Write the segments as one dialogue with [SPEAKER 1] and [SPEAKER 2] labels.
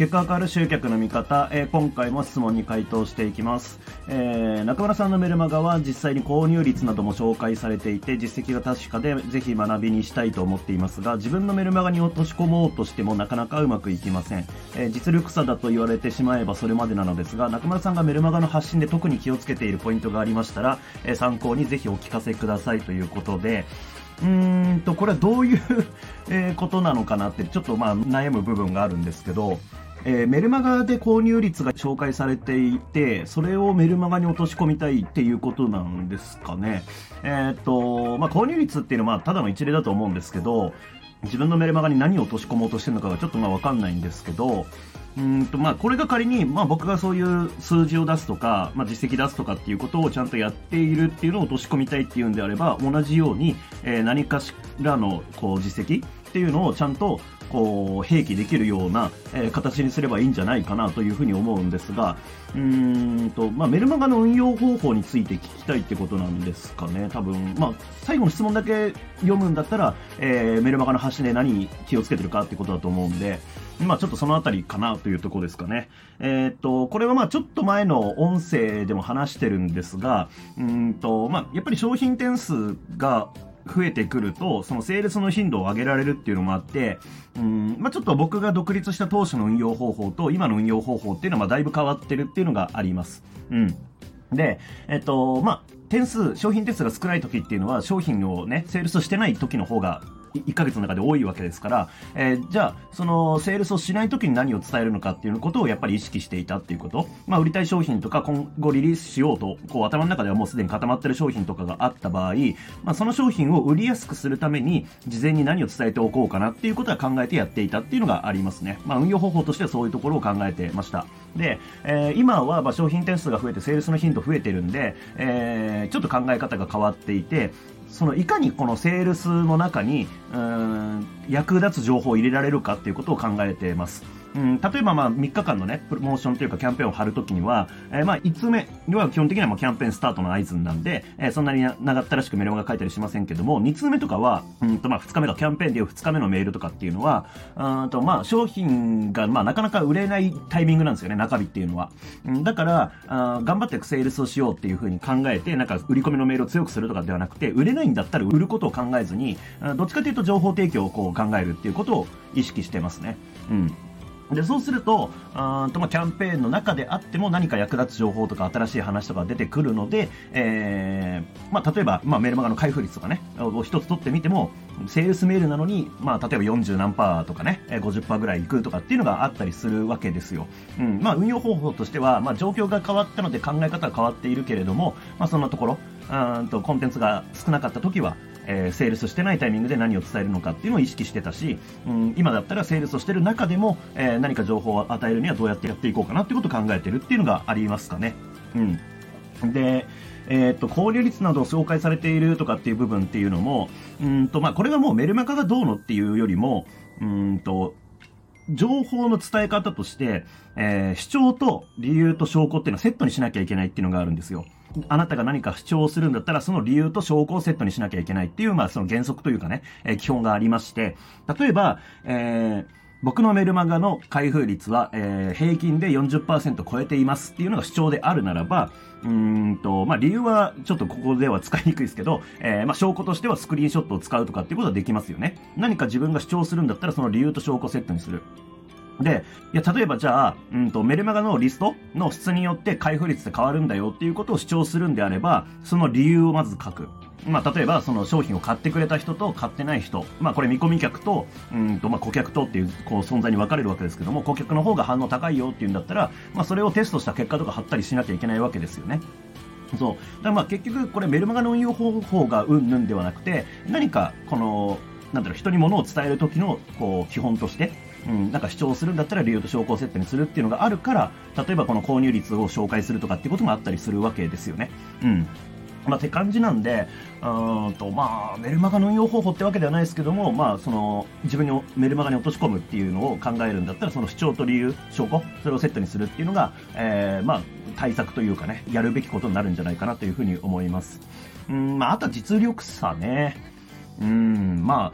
[SPEAKER 1] 結果が変わる集客の見方、えー、今回も質問に回答していきます、えー、中村さんのメルマガは実際に購入率なども紹介されていて実績が確かでぜひ学びにしたいと思っていますが自分のメルマガに落とし込もうとしてもなかなかうまくいきません、えー、実力差だと言われてしまえばそれまでなのですが中村さんがメルマガの発信で特に気をつけているポイントがありましたら、え参考にぜひお聞かせくださいということで。うーんとこれはどういうえことなのかなってちょっとまあ悩む部分があるんですけどえー、メルマガで購入率が紹介されていて、それをメルマガに落とし込みたいっていうことなんですかね。えー、っと、まあ、購入率っていうのはただの一例だと思うんですけど、自分のメルマガに何を落とし込もうとしてるのかがちょっとまあわかんないんですけど、うんとまあ、これが仮に、まあ、僕がそういう数字を出すとか、まあ、実績出すとかっていうことをちゃんとやっているっていうのを落とし込みたいっていうんであれば同じように、えー、何かしらのこう実績っていうのをちゃんとこう併記できるような、えー、形にすればいいんじゃないかなというふうに思うんですが、うーんと、まあ、メルマガの運用方法について聞きたいってことなんですかね、多分、まあ、最後の質問だけ読むんだったら、えー、メルマガの発信で何気をつけてるかってことだと思うんで、まあちょっとそのあたりかなというとこですかね。えー、っと、これはまあちょっと前の音声でも話してるんですが、うんと、まあやっぱり商品点数が増えてくると、そのセールスの頻度を上げられるっていうのもあって、うん、まあ、ちょっと僕が独立した当初の運用方法と今の運用方法っていうのはだいぶ変わってるっていうのがあります。うん。で、えっと、まあ、点数、商品点数が少ない時っていうのは商品をね、セールスしてない時の方が1ヶ月の中で多いわけですから、えー、じゃあ、その、セールスをしない時に何を伝えるのかっていうことをやっぱり意識していたっていうこと。まあ、売りたい商品とか今後リリースしようと、こう頭の中ではもうすでに固まってる商品とかがあった場合、まあ、その商品を売りやすくするために、事前に何を伝えておこうかなっていうことは考えてやっていたっていうのがありますね。まあ、運用方法としてはそういうところを考えてました。で、えー、今はまあ商品点数が増えて、セールスの頻度増えてるんで、えー、ちょっと考え方が変わっていて、そのいかにこのセールスの中にうん役立つ情報を入れられるかっていうことを考えています。うん、例えばまあ3日間のね、プロモーションというかキャンペーンを貼るときには、えー、まあ5つ目には基本的にはもうキャンペーンスタートの合図なんで、えー、そんなに長ったらしくメールマガ書いたりしませんけども、2通目とかは、うんとまあ2日目がキャンペーンでいう2日目のメールとかっていうのは、うんとまあ商品がまあなかなか売れないタイミングなんですよね、中日っていうのは。うん、だから、あ頑張ってセールスをしようっていうふうに考えて、なんか売り込みのメールを強くするとかではなくて、売れないんだったら売ることを考えずに、どっちかというと情報提供をこう考えるっていうことを意識してますね。うん。で、そうすると、あとまあ、キャンペーンの中であっても何か役立つ情報とか新しい話とか出てくるので、えー、まあ、例えば、まあ、メルマガの開封率とかね、を一つ取ってみても、セールスメールなのに、まあ、例えば40何パーとかね、50%ぐらいいくとかっていうのがあったりするわけですよ。うん。まあ、運用方法としては、まあ、状況が変わったので考え方は変わっているけれども、まあ、そんなところ、うんと、コンテンツが少なかった時は、えー、セールスしてないタイミングで何を伝えるのかっていうのを意識してたし、うん、今だったらセールスをしてる中でも、えー、何か情報を与えるにはどうやってやっていこうかなってことを考えてるっていうのがありますかね。うん。で、えー、っと、交流率などを紹介されているとかっていう部分っていうのも、うんと、まあ、これはもうメルマガがどうのっていうよりも、うんと、情報の伝え方として、えー、主張と理由と証拠っていうのをセットにしなきゃいけないっていうのがあるんですよ。あなたが何か主張するんだったら、その理由と証拠をセットにしなきゃいけないっていう、まあ、その原則というかね、えー、基本がありまして、例えば、えー、僕のメルマガの開封率は、えー、平均で40%超えていますっていうのが主張であるならば、うんと、まあ、理由はちょっとここでは使いにくいですけど、えー、まあ、証拠としてはスクリーンショットを使うとかっていうことはできますよね。何か自分が主張するんだったらその理由と証拠をセットにする。で、いや、例えばじゃあ、うんと、メルマガのリストの質によって開封率って変わるんだよっていうことを主張するんであれば、その理由をまず書く。まあ、例えば、その商品を買ってくれた人と買ってない人。まあ、これ見込み客と、うんと、まあ、顧客とっていう、こう、存在に分かれるわけですけども、顧客の方が反応高いよっていうんだったら、まあ、それをテストした結果とか貼ったりしなきゃいけないわけですよね。そう。だからまあ結局これメルマガの運用方法がうんぬんではなくて、何かこの、なんだろう、人に物を伝える時のこう基本として、うん、なんか主張するんだったら理由と証拠をセットにするっていうのがあるから、例えばこの購入率を紹介するとかっていうこともあったりするわけですよね。うん。まあ、て感じなんで、うんと、まあ、メルマガの運用方法ってわけではないですけども、まあ、その、自分にメルマガに落とし込むっていうのを考えるんだったら、その主張と理由、証拠、それをセットにするっていうのが、えー、まあ、対策というかね、やるべきことになるんじゃないかなというふうに思います。うん、まあ、あとは実力差ね。うん、まあ、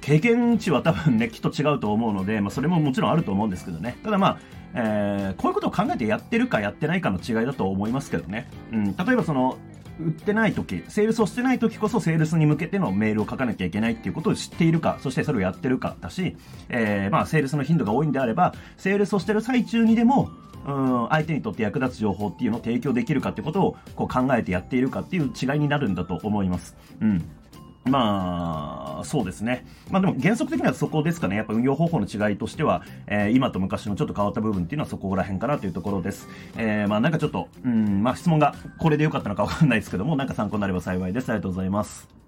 [SPEAKER 1] 経験値は多分ね、きっと違うと思うので、まあ、それももちろんあると思うんですけどね。ただまあ、えー、こういうことを考えてやってるかやってないかの違いだと思いますけどね。うん、例えばその、売ってない時、セールスをしてない時こそセールスに向けてのメールを書かなきゃいけないっていうことを知っているか、そしてそれをやってるかだし、えー、まあ、セールスの頻度が多いんであれば、セールスをしてる最中にでも、うん、相手にとって役立つ情報っていうのを提供できるかってことをこう考えてやっているかっていう違いになるんだと思います。うん。まあ、そうですね。まあでも原則的にはそこですかね。やっぱ運用方法の違いとしては、えー、今と昔のちょっと変わった部分っていうのはそこら辺かなというところです。えー、まあなんかちょっと、うん、まあ質問がこれでよかったのかわかんないですけども、なんか参考になれば幸いです。ありがとうございます。